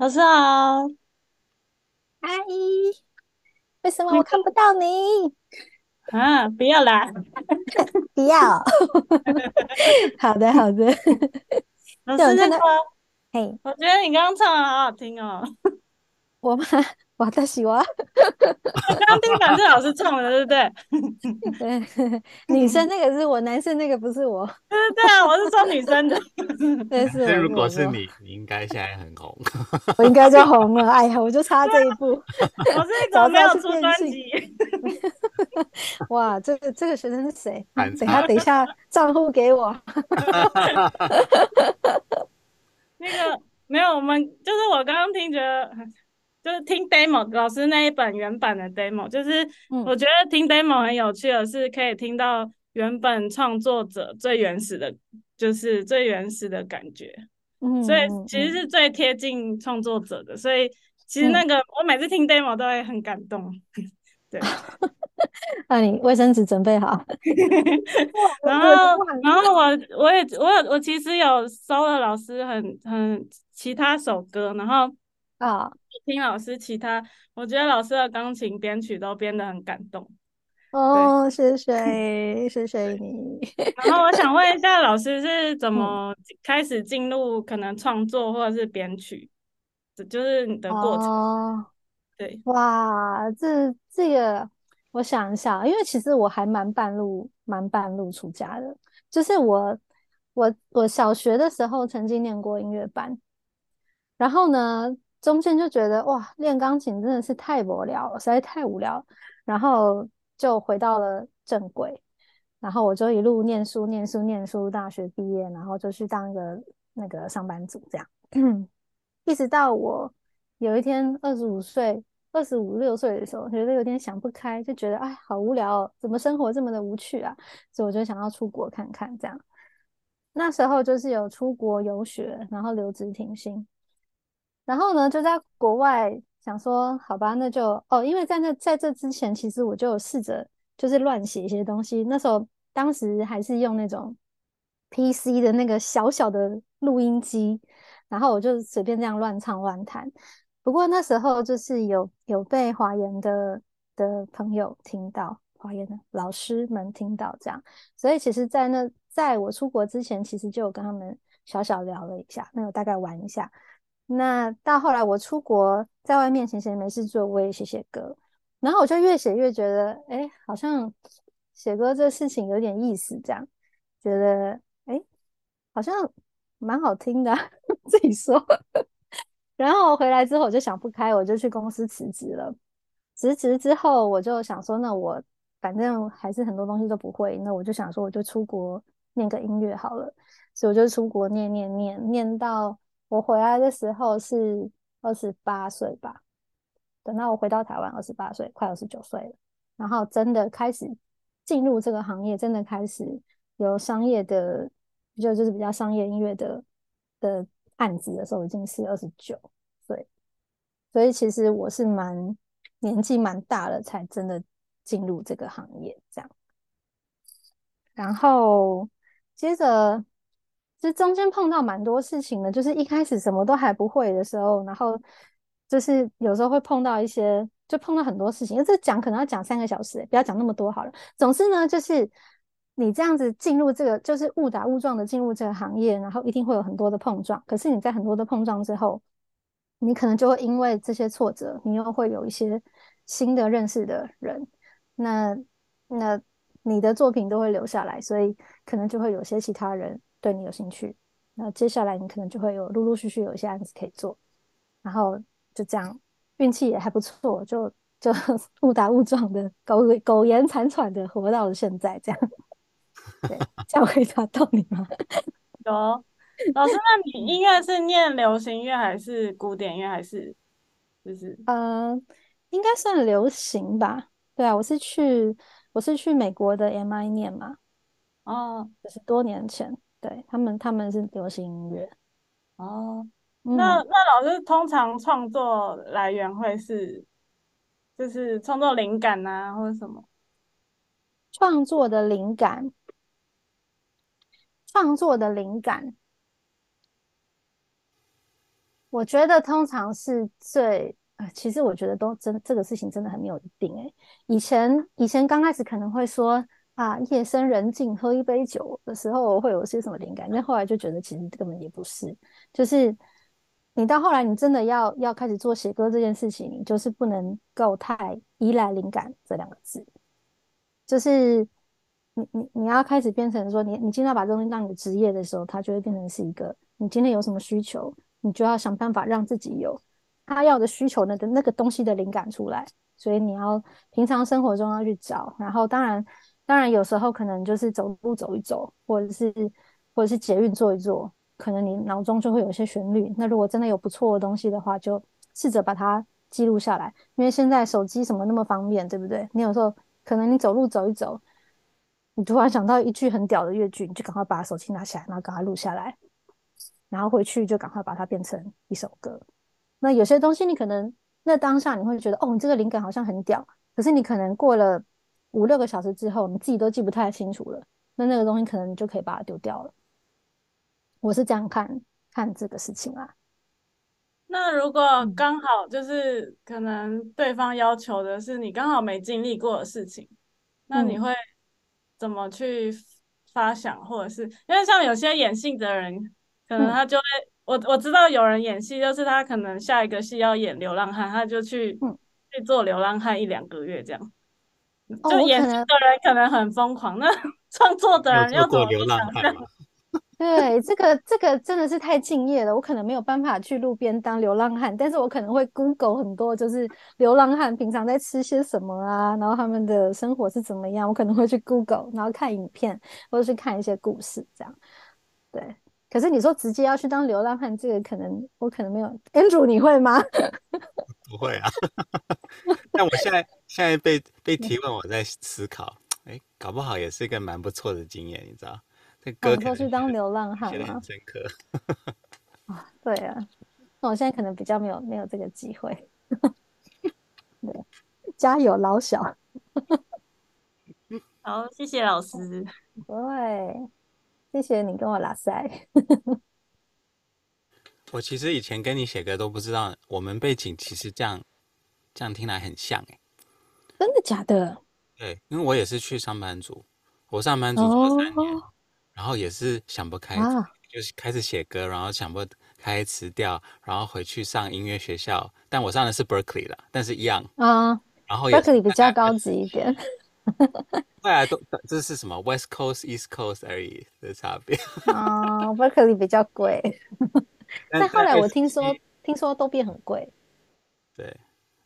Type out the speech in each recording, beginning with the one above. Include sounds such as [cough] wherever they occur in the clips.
老师好，阿姨，为什么我看不到你？啊，不要啦，[laughs] 不要。[laughs] 好的，好的。老师在说，嘿，我觉得你刚刚唱的好好听哦。我吗？我在喜欢。我 [laughs] 刚刚听反正老师唱的，对不对？对，女生那个是我，男生那个不是我。对对啊，我是说女生的。[laughs] 对，是。[laughs] 那如果是你，你应该现在很红。我应该就红了。哎呀，我就差这一步。我是一直没有出专辑。哇，这个这个学生是谁？等下等一下，账户给我。那个没有，我们就是我刚刚听觉得。就是听 demo 老师那一本原版的 demo，就是我觉得听 demo 很有趣的是可以听到原本创作者最原始的，就是最原始的感觉，嗯，所以其实是最贴近创作者的，所以其实那个我每次听 demo 都会很感动，[laughs] 对。[laughs] 那你卫生纸准备好，[laughs] 然后然后我我也我有我其实有收了老师很很其他首歌，然后。啊，oh. 听老师其他，我觉得老师的钢琴编曲都编得很感动。哦，谢谢，谢谢你。[laughs] 然后我想问一下，老师是怎么开始进入可能创作或者是编曲，这就是你的过程。哦，oh. 对，哇，这这个我想一下，因为其实我还蛮半路蛮半路出家的，就是我我我小学的时候曾经念过音乐班，然后呢。中间就觉得哇，练钢琴真的是太无聊了，实在太无聊，然后就回到了正轨，然后我就一路念书、念书、念书，大学毕业，然后就去当一个那个上班族，这样，[clears throat] 一直到我有一天二十五岁、二十五六岁的时候，觉得有点想不开，就觉得哎，好无聊哦，怎么生活这么的无趣啊？所以我就想要出国看看，这样。那时候就是有出国游学，然后留职停薪。然后呢，就在国外想说，好吧，那就哦，因为在那在这之前，其实我就有试着就是乱写一些东西。那时候当时还是用那种 PC 的那个小小的录音机，然后我就随便这样乱唱乱弹。不过那时候就是有有被华研的的朋友听到，华研的老师们听到这样，所以其实，在那在我出国之前，其实就有跟他们小小聊了一下，那我大概玩一下。那到后来我出国，在外面闲闲没事做，我也写写歌，然后我就越写越觉得，哎，好像写歌这事情有点意思，这样觉得，哎，好像蛮好听的，[laughs] 自己说。[laughs] 然后回来之后我就想不开，我就去公司辞职了。辞职之后我就想说，那我反正还是很多东西都不会，那我就想说，我就出国念个音乐好了。所以我就出国念念念念到。我回来的时候是二十八岁吧，等到我回到台湾，二十八岁，快二十九岁了。然后真的开始进入这个行业，真的开始有商业的，就就是比较商业音乐的的案子的时候，已经是二十九岁。所以其实我是蛮年纪蛮大了，才真的进入这个行业这样。然后接着。这中间碰到蛮多事情的，就是一开始什么都还不会的时候，然后就是有时候会碰到一些，就碰到很多事情。这讲可能要讲三个小时，不要讲那么多好了。总之呢，就是你这样子进入这个，就是误打误撞的进入这个行业，然后一定会有很多的碰撞。可是你在很多的碰撞之后，你可能就会因为这些挫折，你又会有一些新的认识的人，那那你的作品都会留下来，所以可能就会有些其他人。对你有兴趣，那接下来你可能就会有陆陆续续有一些案子可以做，然后就这样，运气也还不错，就就 [laughs] 误打误撞的苟苟延残喘的活到了现在，这样。对，这样回答到你吗？[laughs] 有，老师，那你音乐是念流行乐还是古典乐还是就是？嗯、呃，应该算流行吧。对啊，我是去我是去美国的 MI 念嘛，哦，就是多年前。对他们，他们是流行音乐哦。那、嗯、那老师通常创作来源会是，就是创作灵感啊，或者什么？创作的灵感，创作的灵感。我觉得通常是最啊，其实我觉得都真这个事情真的很没有一定诶、欸。以前以前刚开始可能会说啊，夜深人静喝一杯酒的时候会有些什么灵感，但后来就觉得其实根本也不是，就是你到后来你真的要要开始做写歌这件事情，你就是不能够太依赖灵感这两个字，就是你你你要开始变成说你你今天要把这东西当你的职业的时候，它就会变成是一个你今天有什么需求。你就要想办法让自己有他要的需求那个那个东西的灵感出来，所以你要平常生活中要去找，然后当然当然有时候可能就是走路走一走，或者是或者是捷运坐一坐，可能你脑中就会有一些旋律。那如果真的有不错的东西的话，就试着把它记录下来，因为现在手机什么那么方便，对不对？你有时候可能你走路走一走，你突然想到一句很屌的乐句，你就赶快把手机拿起来，然后赶快录下来。然后回去就赶快把它变成一首歌。那有些东西你可能那当下你会觉得哦，你这个灵感好像很屌，可是你可能过了五六个小时之后，你自己都记不太清楚了。那那个东西可能你就可以把它丢掉了。我是这样看看这个事情啊。那如果刚好就是可能对方要求的是你刚好没经历过的事情，那你会怎么去发想，或者是因为像有些演戏的人。可能他就会，嗯、我我知道有人演戏，就是他可能下一个戏要演流浪汉，他就去、嗯、去做流浪汉一两个月这样。哦、就演戏的人可能很疯狂，那 [laughs] 创作的人要做流浪汉。[laughs] 对，这个这个真的是太敬业了。我可能没有办法去路边当流浪汉，但是我可能会 Google 很多，就是流浪汉平常在吃些什么啊，然后他们的生活是怎么样，我可能会去 Google，然后看影片或者是看一些故事这样。对。可是你说直接要去当流浪汉，这个可能我可能没有。Andrew，你会吗？[laughs] 不会啊。[laughs] 但我现在现在被被提问，我在思考，哎、欸，搞不好也是一个蛮不错的经验，你知道？这歌可能去当流浪汉吗？很深刻。啊，[laughs] 对啊。那我现在可能比较没有没有这个机会。对，加油，老小。好，谢谢老师。对。谢谢你跟我拉塞。[laughs] 我其实以前跟你写歌都不知道，我们背景其实这样这样听来很像哎。真的假的？对，因为我也是去上班族，我上班族做三年，哦、然后也是想不开，啊、就是开始写歌，然后想不开词调，然后回去上音乐学校，但我上的是 Berkeley 了，但是一样啊。然后 Berkeley 比较高级一点。[laughs] 对啊，都这是什么 West Coast East Coast 而已的差别。哦，Berkeley 比较贵，但后来我听说，听说都变很贵。对，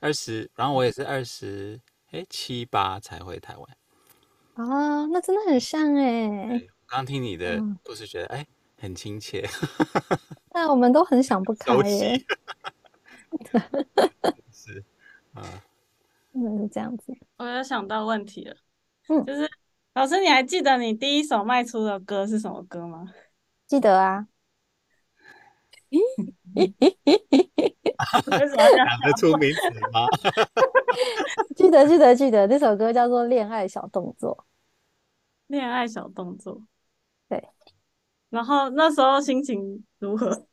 二十，然后我也是二十，哎，七八才回台湾。啊，那真的很像哎。刚听你的故事，觉得哎，很亲切。[laughs] 但我们都很想不开耶。[laughs] 是啊。嗯，是这样子。我有想到问题了，嗯，就是老师，你还记得你第一首卖出的歌是什么歌吗？[laughs] 记得啊。[laughs] 为什么讲得出名字吗？[laughs] 记得，记得，记得，那首歌叫做《恋爱小动作》。恋爱小动作，对。然后那时候心情如何？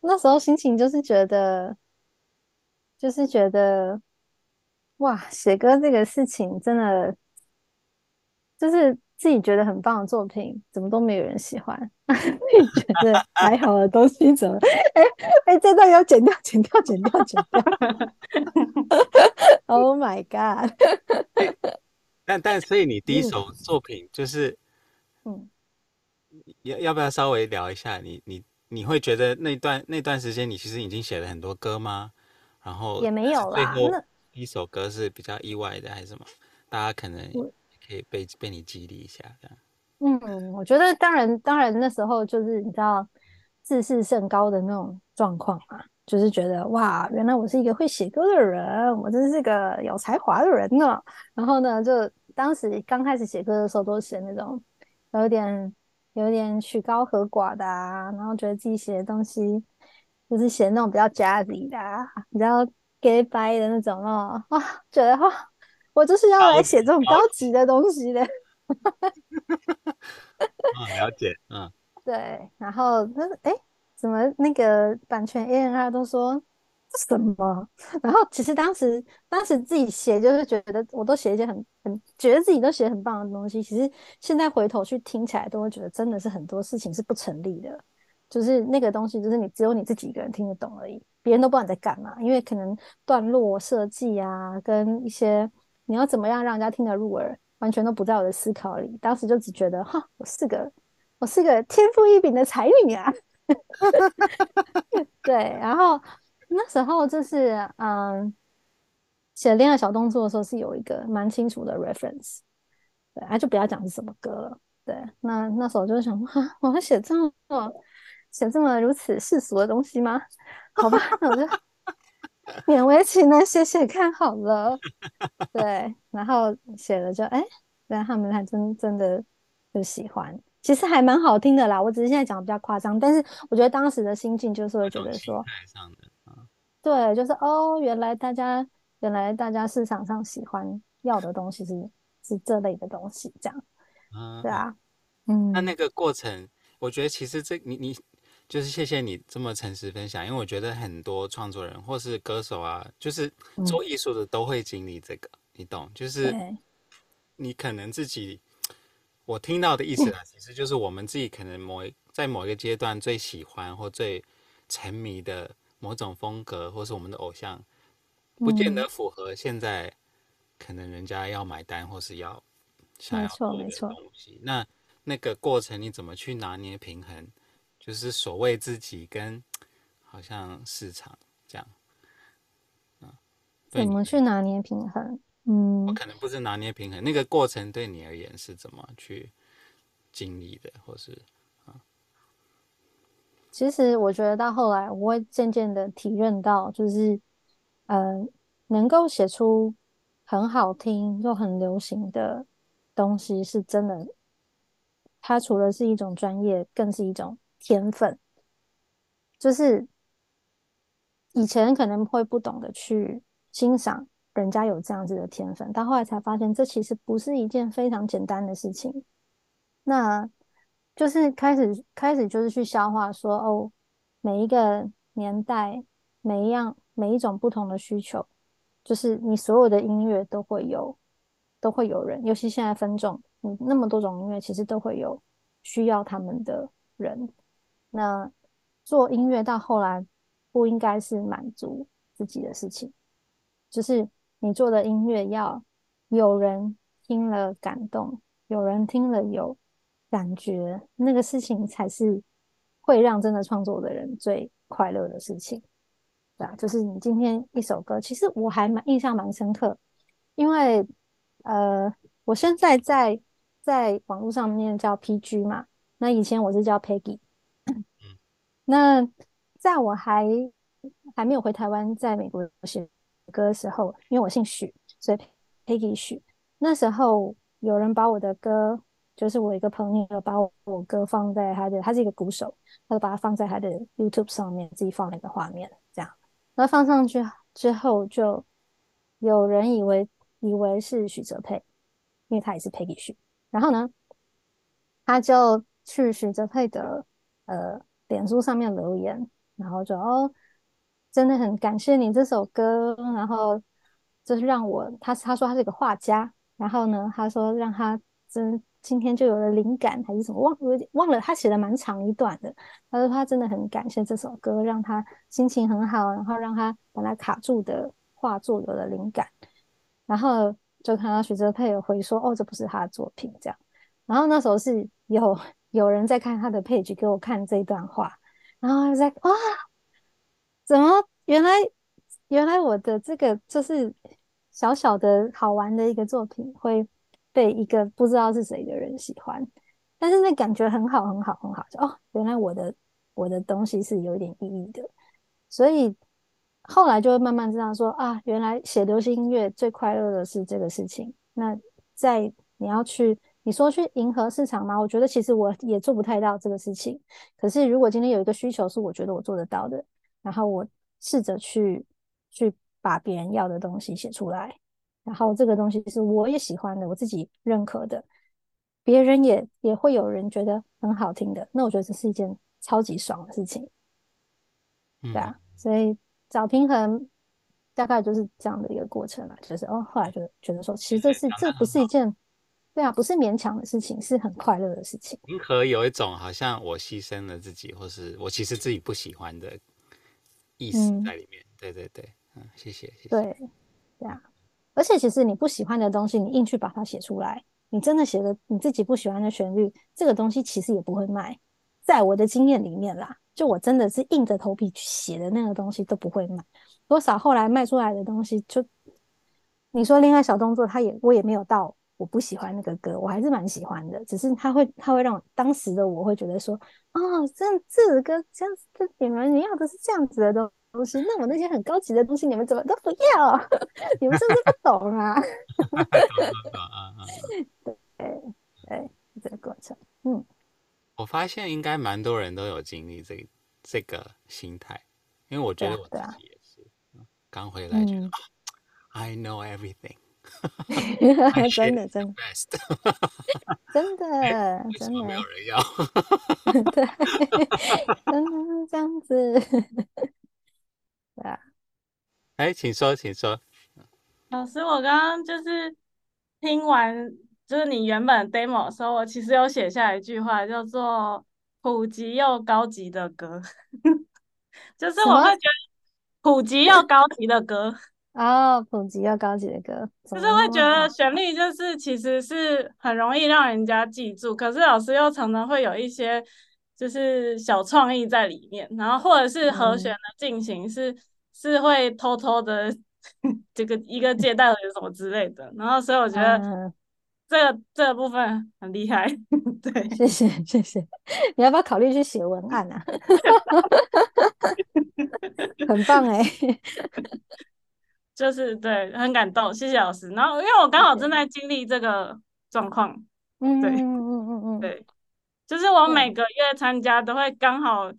那时候心情就是觉得，就是觉得。哇，写歌这个事情真的就是自己觉得很棒的作品，怎么都没有人喜欢？[laughs] 自己觉得还好的东西怎么？哎哎、欸欸，这段要剪掉，剪掉，剪掉，剪掉！[laughs] Oh my god！[laughs] 但但所以你第一首作品就是，嗯，要要不要稍微聊一下？你你你会觉得那段那段时间你其实已经写了很多歌吗？然后也没有啦。一首歌是比较意外的还是什么？大家可能可以被被你激励一下，这样。嗯，我觉得当然当然那时候就是你知道自视甚高的那种状况嘛，就是觉得哇，原来我是一个会写歌的人，我真是个有才华的人呢。然后呢，就当时刚开始写歌的时候，都写那种有点有点曲高和寡的啊，然后觉得自己写的东西就是写那种比较 jazzy 的啊，比较。给白的那种哦，哇，觉得哈，我就是要来写这种高级的东西的。嗯，[laughs] 了解，嗯，[laughs] 对，然后他说，哎，怎么那个版权 A N R 都说这什么？[laughs] 然后其实当时当时自己写就是觉得我都写一些很很觉得自己都写很棒的东西，其实现在回头去听起来都会觉得真的是很多事情是不成立的，就是那个东西就是你只有你自己一个人听得懂而已，别人都不知道你在干嘛，因为可能段落设计啊跟一些你要怎么样让人家听得入耳，完全都不在我的思考里。当时就只觉得哈，我是个我是个天赋异禀的才女啊。[laughs] 对，然后那时候就是嗯，写恋爱小动作的时候是有一个蛮清楚的 reference，对，啊就不要讲是什么歌了。对，那那时候就想哈，我会写这么写这么如此世俗的东西吗？[laughs] 好吧，那我就勉为其难写写看好了。对，然后写了就哎，对，他们还真真的就喜欢。其实还蛮好听的啦，我只是现在讲的比较夸张，但是我觉得当时的心境就是会觉得说，对，就是哦，原来大家原来大家市场上喜欢要的东西是是这类的东西，这样，嗯，对啊，嗯，那那个过程，我觉得其实这你你就是谢谢你这么诚实分享，因为我觉得很多创作人或是歌手啊，就是做艺术的都会经历这个，嗯，你懂，就是你可能自己。我听到的意思啊，其实就是我们自己可能某在某一个阶段最喜欢或最沉迷的某种风格，或是我们的偶像，不见得符合现在可能人家要买单或是要想要的东西。没错没错。那那个过程你怎么去拿捏平衡？就是所谓自己跟好像市场这样。怎么去拿捏平衡？嗯，我可能不是拿捏平衡，那个过程对你而言是怎么去经历的，或是啊？其实我觉得到后来，我会渐渐的体认到，就是嗯、呃，能够写出很好听又很流行的东西，是真的。它除了是一种专业，更是一种天分。就是以前可能会不懂得去欣赏。人家有这样子的天分，到后来才发现，这其实不是一件非常简单的事情。那就是开始开始就是去消化说，哦，每一个年代，每一样每一种不同的需求，就是你所有的音乐都会有，都会有人，尤其现在分众，嗯，那么多种音乐，其实都会有需要他们的人。那做音乐到后来，不应该是满足自己的事情，就是。你做的音乐要有人听了感动，有人听了有感觉，那个事情才是会让真的创作的人最快乐的事情，对啊，就是你今天一首歌，其实我还蛮印象蛮深刻，因为呃，我现在在在网络上面叫 PG 嘛，那以前我是叫 Peggy，那在我还还没有回台湾，在美国写歌的时候，因为我姓许，所以 Peggy 许。那时候有人把我的歌，就是我一个朋友把我我歌放在他的，他是一个鼓手，他就把它放在他的 YouTube 上面，自己放了一个画面，这样。然后放上去之后，就有人以为以为是许哲佩，因为他也是 Peggy 许。然后呢，他就去许哲佩的呃脸书上面留言，然后就哦。真的很感谢你这首歌，然后就是让我他他说他是一个画家，然后呢，他说让他真今天就有了灵感还是什么，忘有点忘了，他写的蛮长一段的。他说他真的很感谢这首歌，让他心情很好，然后让他本来卡住的画作有了灵感。然后就看到许哲佩有回说，哦，这不是他的作品这样。然后那时候是有有人在看他的 page 给我看这一段话，然后他在哇。怎么？原来原来我的这个就是小小的好玩的一个作品，会被一个不知道是谁的人喜欢，但是那感觉很好，很好，很好。哦，原来我的我的东西是有点意义的，所以后来就会慢慢知道说啊，原来写流行音乐最快乐的是这个事情。那在你要去你说去迎合市场吗？我觉得其实我也做不太到这个事情。可是如果今天有一个需求是我觉得我做得到的。然后我试着去去把别人要的东西写出来，然后这个东西是我也喜欢的，我自己认可的，别人也也会有人觉得很好听的，那我觉得这是一件超级爽的事情。对啊，所以找平衡大概就是这样的一个过程了。就是哦，后来就觉得说，其实这是这不是一件，对啊，不是勉强的事情，是很快乐的事情。平衡有一种好像我牺牲了自己，或是我其实自己不喜欢的意思在里面。嗯、对对对，嗯，谢谢，谢谢。对，对啊，而且其实你不喜欢的东西，你硬去把它写出来，你真的写的你自己不喜欢的旋律，这个东西其实也不会卖。在我的经验里面啦，就我真的是硬着头皮去写的那个东西都不会卖，多少后来卖出来的东西，就你说恋爱小动作，他也我也没有到我不喜欢那个歌，我还是蛮喜欢的，只是他会他会让我当时的我会觉得说，哦，这这首歌这样子，你们你要的是这样子的东西，那我那些很高级的东西你们怎么都不要？[laughs] 你们是不是不懂啊？对 [laughs] 对对，这个过程，嗯。我发现应该蛮多人都有经历这这个心态，因为我觉得我自己也是，刚、啊啊、回来觉得、嗯、I know everything，[laughs] [laughs] 真的真的，真的真的。[laughs] 没有人要，对，真的是这样子，对啊，哎，请说，请说，老师，我刚刚就是听完。就是你原本 demo 的时候，我其实有写下一句话，叫做“普及又高级的歌”，就是我会觉得普及又高级的歌哦，普及又高级的歌，就是会觉得旋律就是其实是很容易让人家记住，可是老师又常常会有一些就是小创意在里面，然后或者是和弦的进行是、嗯、是会偷偷的这个一个借代什么之类的，然后所以我觉得。嗯这个这个部分很厉害，[laughs] 对，谢谢谢谢。你要不要考虑去写文案啊？[laughs] 很棒哎，就是对，很感动，谢谢老师。然后因为我刚好正在经历这个状况，嗯，对，嗯嗯嗯嗯，对，就是我每个月参加都会刚好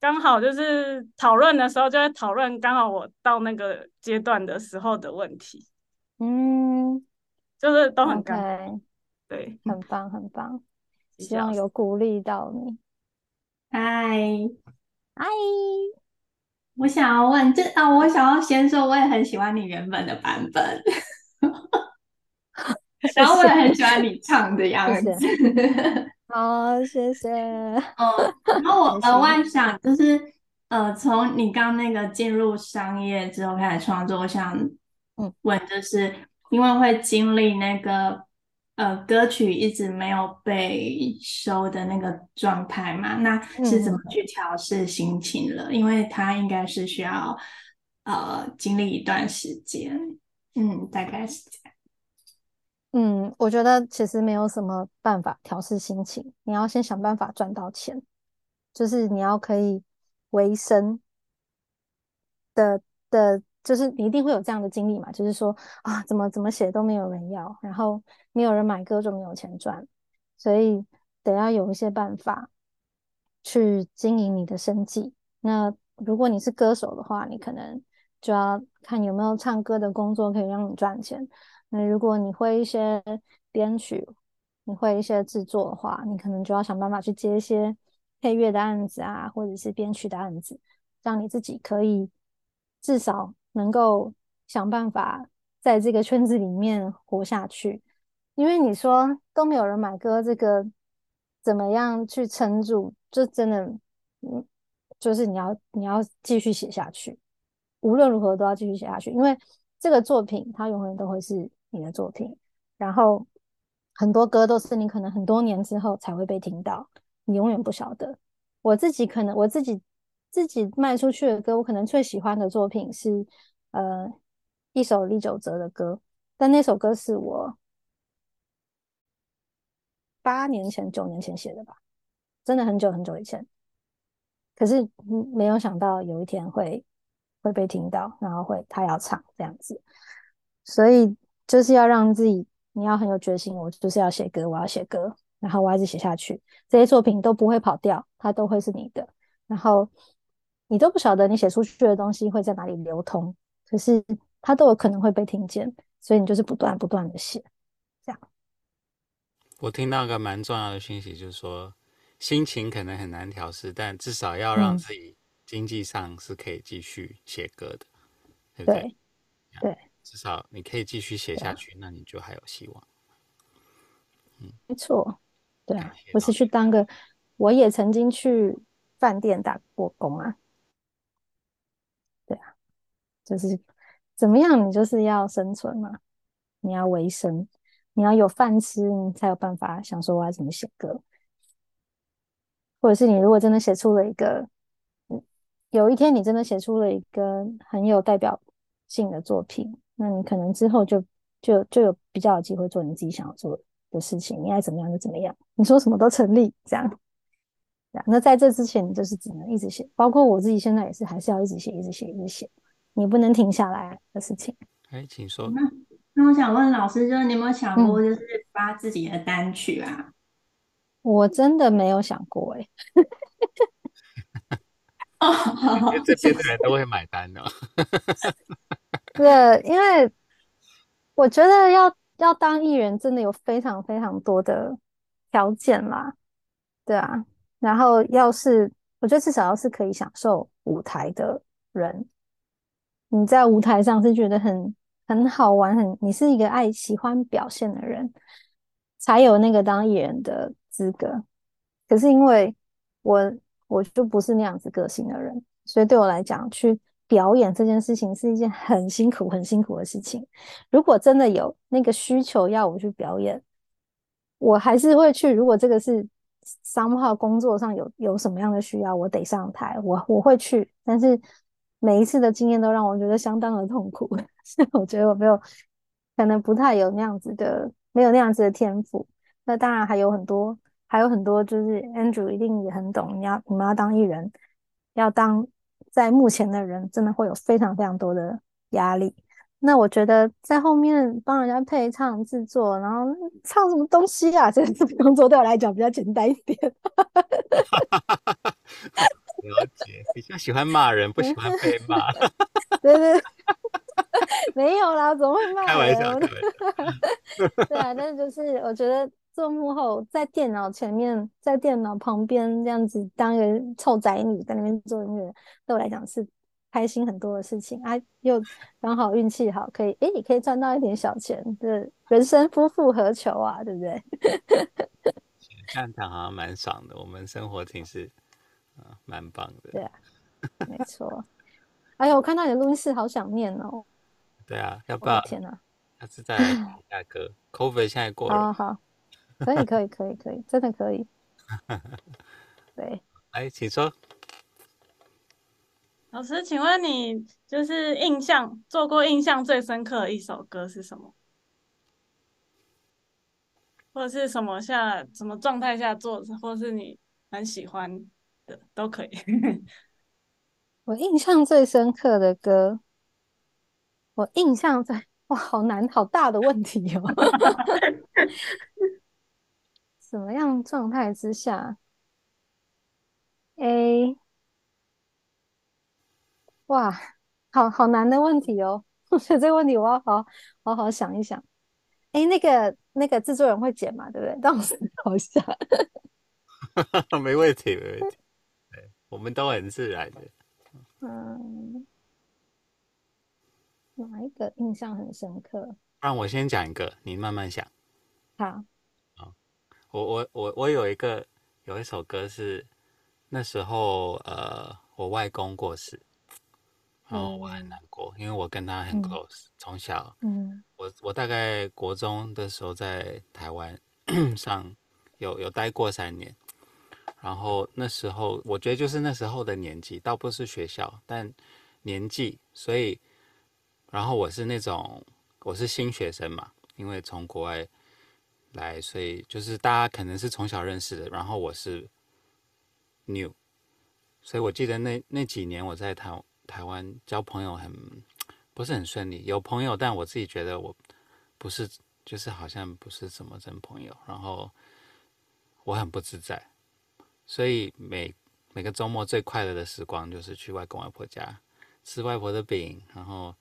刚好就是讨论的时候就会讨论刚好我到那个阶段的时候的问题，嗯。就是都很感，okay, 对，很棒很棒，希望有鼓励到你。嗨，嗨，我想要问，这啊，我想要先说，我也很喜欢你原本的版本，[laughs] 然后我也很喜欢你唱的样子。[laughs] 好，谢谢。嗯，[laughs] 然后我额外想，就是呃，从你刚那个进入商业之后开始创作，我想嗯问就是。因为会经历那个呃歌曲一直没有被收的那个状态嘛，那是怎么去调试心情了？嗯、因为它应该是需要呃经历一段时间，嗯，大概是这样。嗯，我觉得其实没有什么办法调试心情，你要先想办法赚到钱，就是你要可以维生的的。就是你一定会有这样的经历嘛，就是说啊，怎么怎么写都没有人要，然后没有人买歌就没有钱赚，所以得要有一些办法去经营你的生计。那如果你是歌手的话，你可能就要看有没有唱歌的工作可以让你赚钱。那如果你会一些编曲，你会一些制作的话，你可能就要想办法去接一些配乐的案子啊，或者是编曲的案子，让你自己可以至少。能够想办法在这个圈子里面活下去，因为你说都没有人买歌，这个怎么样去撑住？就真的，嗯，就是你要你要继续写下去，无论如何都要继续写下去，因为这个作品它永远都会是你的作品。然后很多歌都是你可能很多年之后才会被听到，你永远不晓得。我自己可能我自己。自己卖出去的歌，我可能最喜欢的作品是，呃，一首李玖哲的歌，但那首歌是我八年前、九年前写的吧，真的很久很久以前。可是没有想到有一天会会被听到，然后会他要唱这样子，所以就是要让自己，你要很有决心，我就是要写歌，我要写歌，然后我一直写下去，这些作品都不会跑掉，它都会是你的，然后。你都不晓得你写出去的东西会在哪里流通，可是它都有可能会被听见，所以你就是不断不断的写，这样。我听到一个蛮重要的讯息，就是说心情可能很难调试，但至少要让自己经济上是可以继续写歌的，对不对？对，至少你可以继续写下去，那你就还有希望。嗯，没错，对啊，不是去当个，我也曾经去饭店打过工啊，就是怎么样，你就是要生存嘛，你要维生，你要有饭吃，你才有办法想说我要怎么写歌，或者是你如果真的写出了一个。有一天，你真的写出了一个很有代表性的作品，那你可能之后就就就有比较有机会做你自己想要做的事情，你爱怎么样就怎么样，你说什么都成立，这样。那在这之前，你就是只能一直写，包括我自己现在也是，还是要一直写，一直写，一直写，你不能停下来的事情。哎，请说。那那我想问老师，就是你有没有想过，就是发自己的单曲啊？嗯、我真的没有想过、欸，哎。因为这些的人都会买单的。[laughs] 对，因为我觉得要要当艺人，真的有非常非常多的条件啦。对啊，然后要是我觉得至少要是可以享受舞台的人，你在舞台上是觉得很很好玩，很你是一个爱喜欢表现的人，才有那个当艺人的资格。可是因为我。我就不是那样子个性的人，所以对我来讲，去表演这件事情是一件很辛苦、很辛苦的事情。如果真的有那个需求要我去表演，我还是会去。如果这个是 somehow 工作上有有什么样的需要，我得上台，我我会去。但是每一次的经验都让我觉得相当的痛苦，[laughs] 所以我觉得我没有可能不太有那样子的，没有那样子的天赋。那当然还有很多。还有很多，就是 Andrew 一定也很懂。你要你们要当艺人，要当在幕前的人，真的会有非常非常多的压力。那我觉得在后面帮人家配唱、制作，然后唱什么东西啊，[laughs] 这个工作对我来讲比较简单一点。[laughs] 了解，比较喜欢骂人，不喜欢被 [laughs] 骂。对 [laughs] 对对，[laughs] 没有啦，怎么会骂人？开玩笑，开玩笑。对啊，但是就是我觉得。做幕后，在电脑前面，在电脑旁边这样子当一个臭宅女，在那边做音乐，对我来讲是开心很多的事情啊！又刚好运气好，可以诶，你可以赚到一点小钱，对，人生夫复何求啊，对不对？这样讲好像蛮爽的，我们生活挺是啊，蛮棒的。对啊，没错。[laughs] 哎呀，我看到你的录音室，好想念哦。对啊，要不要？天哪！下次再下歌 [laughs] Covid 现在过了。好好。可以可以可以可以，真的可以。[laughs] 对，哎，请说。老师，请问你就是印象做过印象最深刻的一首歌是什么？或者是什么下什么状态下做，或是你很喜欢的都可以。[laughs] 我印象最深刻的歌，我印象最哇，好难，好大的问题哦。[laughs] 什么样状态之下？A，哇，好好难的问题哦！我觉得这个问题我要好好好想一想。哎，那个那个制作人会剪嘛？对不对？让我思考一下。[laughs] 没问题，没问题。对，我们都很自然的。嗯，哪一个印象很深刻？让我先讲一个，你慢慢想。好。我我我我有一个有一首歌是那时候呃我外公过世，然后我很难过，嗯、因为我跟他很 close，从、嗯、小，嗯，我我大概国中的时候在台湾 [clears throat] 上有有待过三年，然后那时候我觉得就是那时候的年纪，倒不是学校，但年纪，所以然后我是那种我是新学生嘛，因为从国外。来，所以就是大家可能是从小认识的，然后我是 new，所以我记得那那几年我在台台湾交朋友很不是很顺利，有朋友，但我自己觉得我不是，就是好像不是什么真朋友，然后我很不自在，所以每每个周末最快乐的时光就是去外公外婆家吃外婆的饼，然后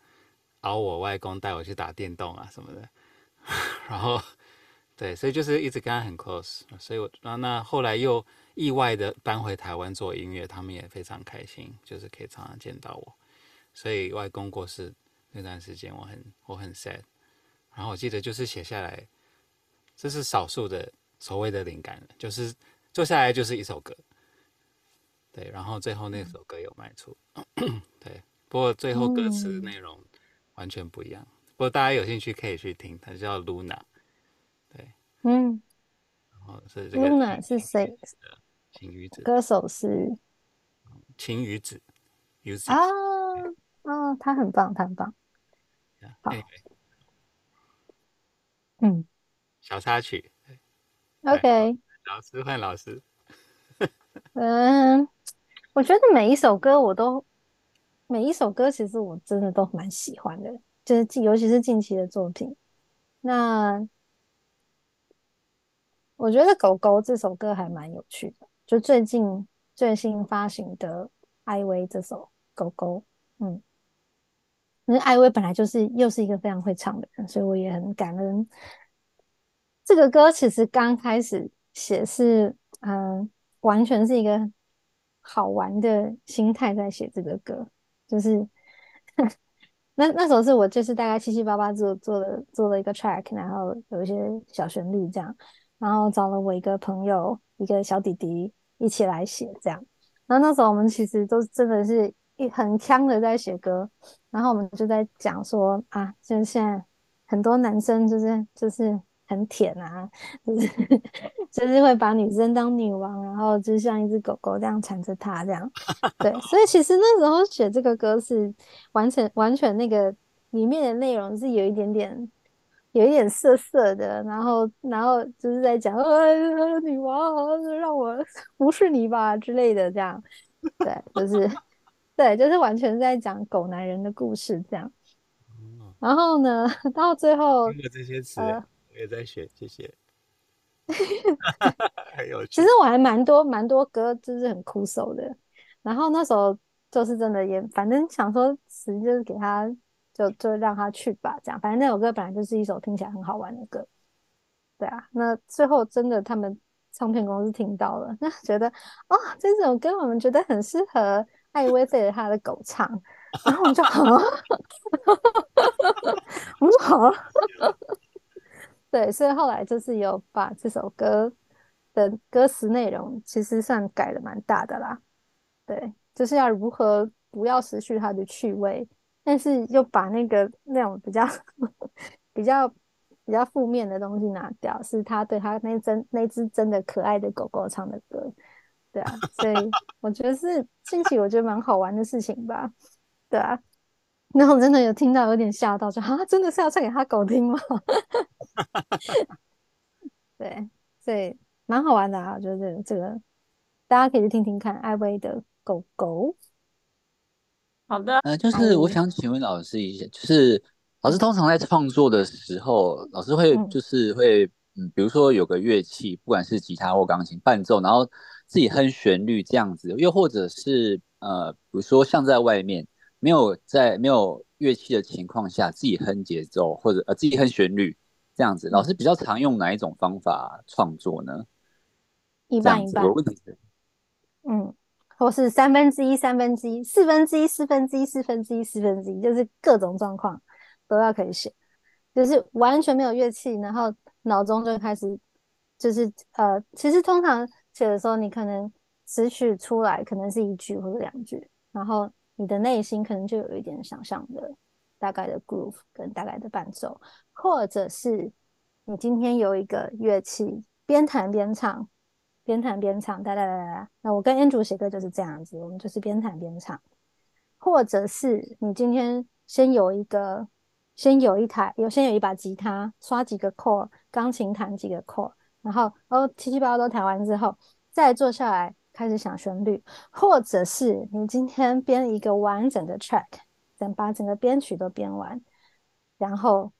熬我外公带我去打电动啊什么的，[laughs] 然后。对，所以就是一直跟他很 close，所以我那那后来又意外的搬回台湾做音乐，他们也非常开心，就是可以常常见到我。所以外公过世那段时间，我很我很 sad。然后我记得就是写下来，这是少数的所谓的灵感，就是坐下来就是一首歌。对，然后最后那首歌有卖出，嗯、[clears throat] 对，不过最后歌词内容完全不一样。不过大家有兴趣可以去听，它叫 Luna。对，嗯，然后是这个 Luna 是谁？晴雨子。歌手是晴雨子。雨子啊哦，他很棒，他很棒。好。嗯，小插曲。OK。老师换老师。[laughs] 嗯，我觉得每一首歌我都，每一首歌其实我真的都蛮喜欢的，就是近，尤其是近期的作品。那我觉得《狗狗》这首歌还蛮有趣的，就最近最新发行的艾薇这首《狗狗》，嗯，因为艾薇本来就是又是一个非常会唱的人，所以我也很感恩。这个歌其实刚开始写是，嗯。完全是一个好玩的心态在写这个歌，就是 [laughs] 那那时候是我就是大概七七八八做做了做了一个 track，然后有一些小旋律这样，然后找了我一个朋友一个小弟弟一起来写这样，然后那时候我们其实都真的是一很呛的在写歌，然后我们就在讲说啊，就是现在很多男生就是就是。很舔啊，就是 [laughs] 就是会把女生当女王，然后就像一只狗狗这样缠着她这样。[laughs] 对，所以其实那时候写这个歌是完全完全那个里面的内容是有一点点有一点涩涩的，然后然后就是在讲呃女王让我无视你吧之类的这样。对，就是对，就是完全在讲狗男人的故事这样。然后呢，[laughs] 到最后这些词。呃也在学，谢谢。[laughs] 很有趣。其实我还蛮多蛮多歌，就是很枯手的。然后那时候就是真的也，反正想说词就是给他，就就让他去吧，这样。反正那首歌本来就是一首听起来很好玩的歌。对啊，那最后真的他们唱片公司听到了，那觉得哦，这首歌我们觉得很适合艾薇对着他的狗唱，然后我们就好，我们就好。[laughs] 对，所以后来就是有把这首歌的歌词内容，其实算改的蛮大的啦。对，就是要如何不要失去它的趣味，但是又把那个那种比较 [laughs] 比较比较负面的东西拿掉，是他对他那真那只真的可爱的狗狗唱的歌。对啊，所以我觉得是近期我觉得蛮好玩的事情吧。对啊。然后真的有听到，有点吓到，说啊，真的是要唱给他狗听吗？[laughs] 对，所以蛮好玩的啊，我觉得这个大家可以去听听看艾薇的狗狗。好的，呃，就是我想请问老师一下，就是老师通常在创作的时候，老师会就是会嗯，比如说有个乐器，不管是吉他或钢琴伴奏，然后自己哼旋律这样子，又或者是呃，比如说像在外面。没有在没有乐器的情况下，自己哼节奏或者呃自己哼旋律这样子，老师比较常用哪一种方法创作呢？一半一半。我问题是，嗯，或是三分之一三分之一四分之一四分之一四分之一四分之一，就是各种状况都要可以写，就是完全没有乐器，然后脑中就开始就是呃，其实通常写的时候，你可能词曲出来可能是一句或者两句，然后。你的内心可能就有一点想象的大概的 groove 跟大概的伴奏，或者是你今天有一个乐器，边弹边唱，边弹边唱，哒哒哒哒。那我跟 Andrew 写歌就是这样子，我们就是边弹边唱。或者是你今天先有一个，先有一台，有先有一把吉他，刷几个 core，钢琴弹几个 core，然后哦七七八八都弹完之后，再坐下来。开始想旋律，或者是你今天编一个完整的 track，等把整个编曲都编完，然后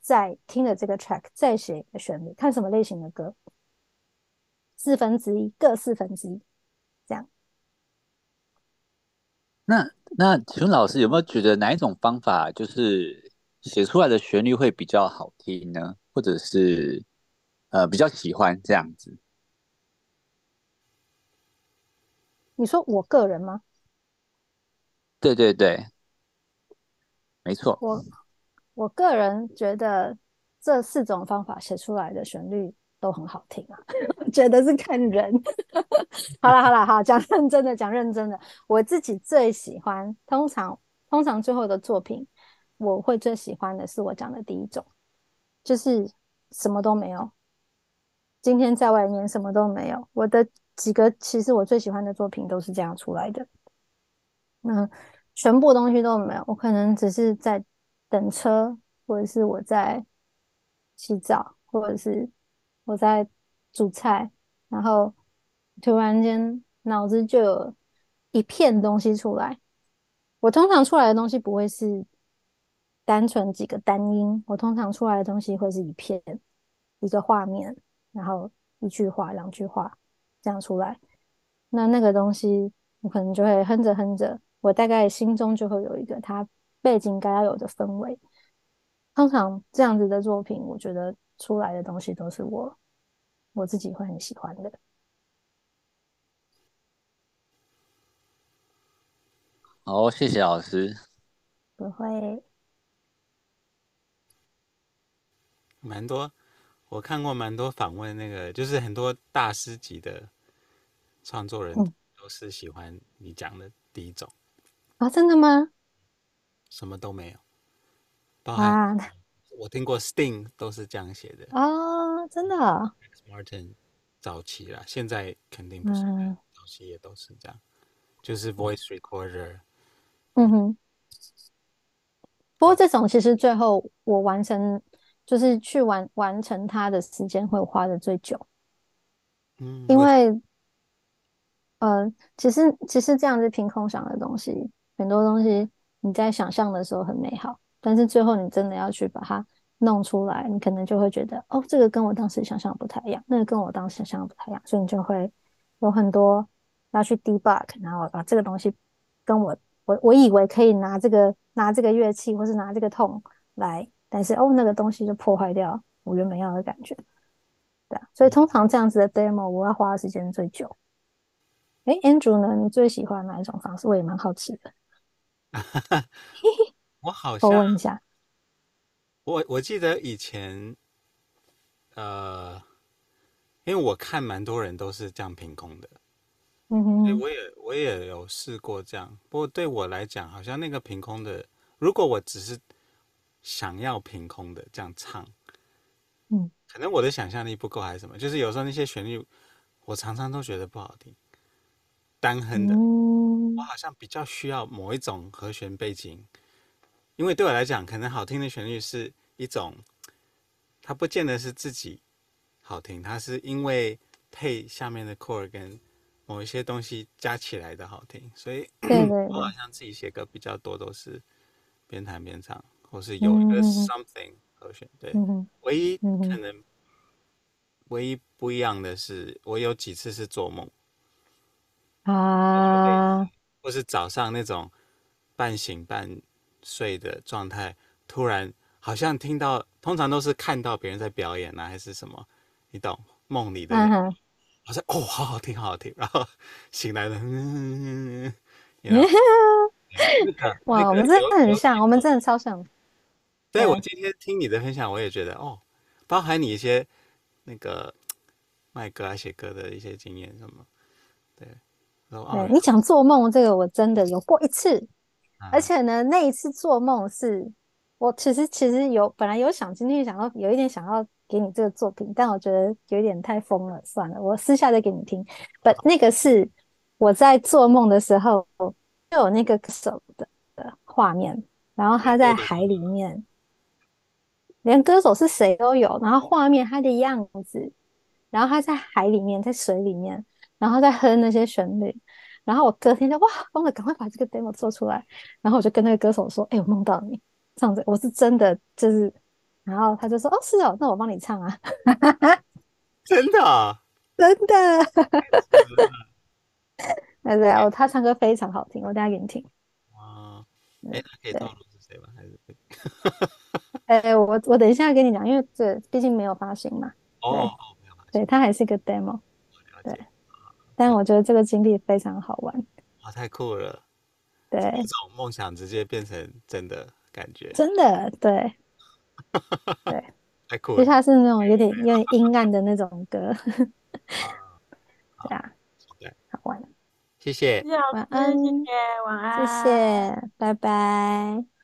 再听了这个 track，再写一个旋律，看什么类型的歌，四分之一各四分之一，这样。那那请问老师有没有觉得哪一种方法就是写出来的旋律会比较好听呢？或者是呃比较喜欢这样子。你说我个人吗？对对对，没错。我我个人觉得这四种方法写出来的旋律都很好听啊，[laughs] 觉得是看人。[laughs] 好了好了好，讲认真的讲认真的，我自己最喜欢，通常通常最后的作品，我会最喜欢的是我讲的第一种，就是什么都没有。今天在外面什么都没有，我的。几个其实我最喜欢的作品都是这样出来的，那全部东西都没有，我可能只是在等车，或者是我在洗澡，或者是我在煮菜，然后突然间脑子就有一片东西出来。我通常出来的东西不会是单纯几个单音，我通常出来的东西会是一片，一个画面，然后一句话，两句话。这样出来，那那个东西我可能就会哼着哼着，我大概心中就会有一个它背景该要有的氛围。通常这样子的作品，我觉得出来的东西都是我我自己会很喜欢的。好，谢谢老师。不会。蛮多，我看过蛮多访问，那个就是很多大师级的。创作人都是喜欢你讲的第一种啊？真的吗？什么都没有，包含 [laughs] 我听过 Sting 都是这样写的啊，真的。Martin 早期啦，现在肯定不是，早期也都是这样，就是 Voice Recorder。嗯哼。不过这种其实最后我完成，就是去完完成它的时间会花的最久，嗯，因为。呃，其实其实这样子凭空想的东西，很多东西你在想象的时候很美好，但是最后你真的要去把它弄出来，你可能就会觉得，哦，这个跟我当时想象不太一样，那个跟我当时想象不太一样，所以你就会有很多要去 debug，然后把这个东西跟我我我以为可以拿这个拿这个乐器或是拿这个痛来，但是哦，那个东西就破坏掉我原本要的感觉，对啊，所以通常这样子的 demo 我要花的时间最久。哎，Andrew 呢？你最喜欢哪一种方式？我也蛮好奇的。[laughs] 我好像我问一下，我我记得以前，呃，因为我看蛮多人都是这样凭空的，嗯哼，我也我也有试过这样。不过对我来讲，好像那个凭空的，如果我只是想要凭空的这样唱，嗯，可能我的想象力不够还是什么，就是有时候那些旋律，我常常都觉得不好听。单哼的，我好像比较需要某一种和弦背景，因为对我来讲，可能好听的旋律是一种，它不见得是自己好听，它是因为配下面的 chord 跟某一些东西加起来的好听，所以 [clears throat] 我好像自己写歌比较多都是边弹边唱，或是有一个 something 和弦。对，唯一可能唯一不一样的是，我有几次是做梦。啊，或是早上那种半醒半睡的状态，突然好像听到，通常都是看到别人在表演啊，还是什么，你懂？梦里的，好像哦，好好听，好好听，然后醒来了，嗯，哇，我们真的很像，我们真的超像。对，我今天听你的分享，我也觉得哦，包含你一些那个卖歌啊、写歌的一些经验什么，对。对，你讲做梦这个，我真的有过一次，啊、而且呢，那一次做梦是我其实其实有本来有想今天想要有一点想要给你这个作品，但我觉得有点太疯了，算了，我私下再给你听。不，那个是我在做梦的时候就有那个手的的画面，然后他在海里面，连歌手是谁都有，然后画面他的样子，然后他在海里面，在水里面。然后再哼那些旋律，然后我隔天就哇疯了，赶快把这个 demo 做出来。然后我就跟那个歌手说：“哎、欸，我梦到你唱着，我是真的就是。”然后他就说：“哦，是哦，那我帮你唱啊。”真的，[laughs] 真的。[laughs] 对对哦，他唱歌非常好听，我等下给你听。啊，哎，可以透露是谁吗？还是？[laughs] 哎，我我等一下跟你讲，因为这毕竟没有发行嘛。哦，对，它还是一个 demo。对，但我觉得这个经历非常好玩。哇，太酷了！对，这种梦想直接变成真的感觉。真的，对，对，[laughs] 太酷了。就它是那种有点有点阴暗的那种歌。[laughs] 对啊，对，好玩。谢谢，晚安，谢谢，晚安，谢谢，拜拜。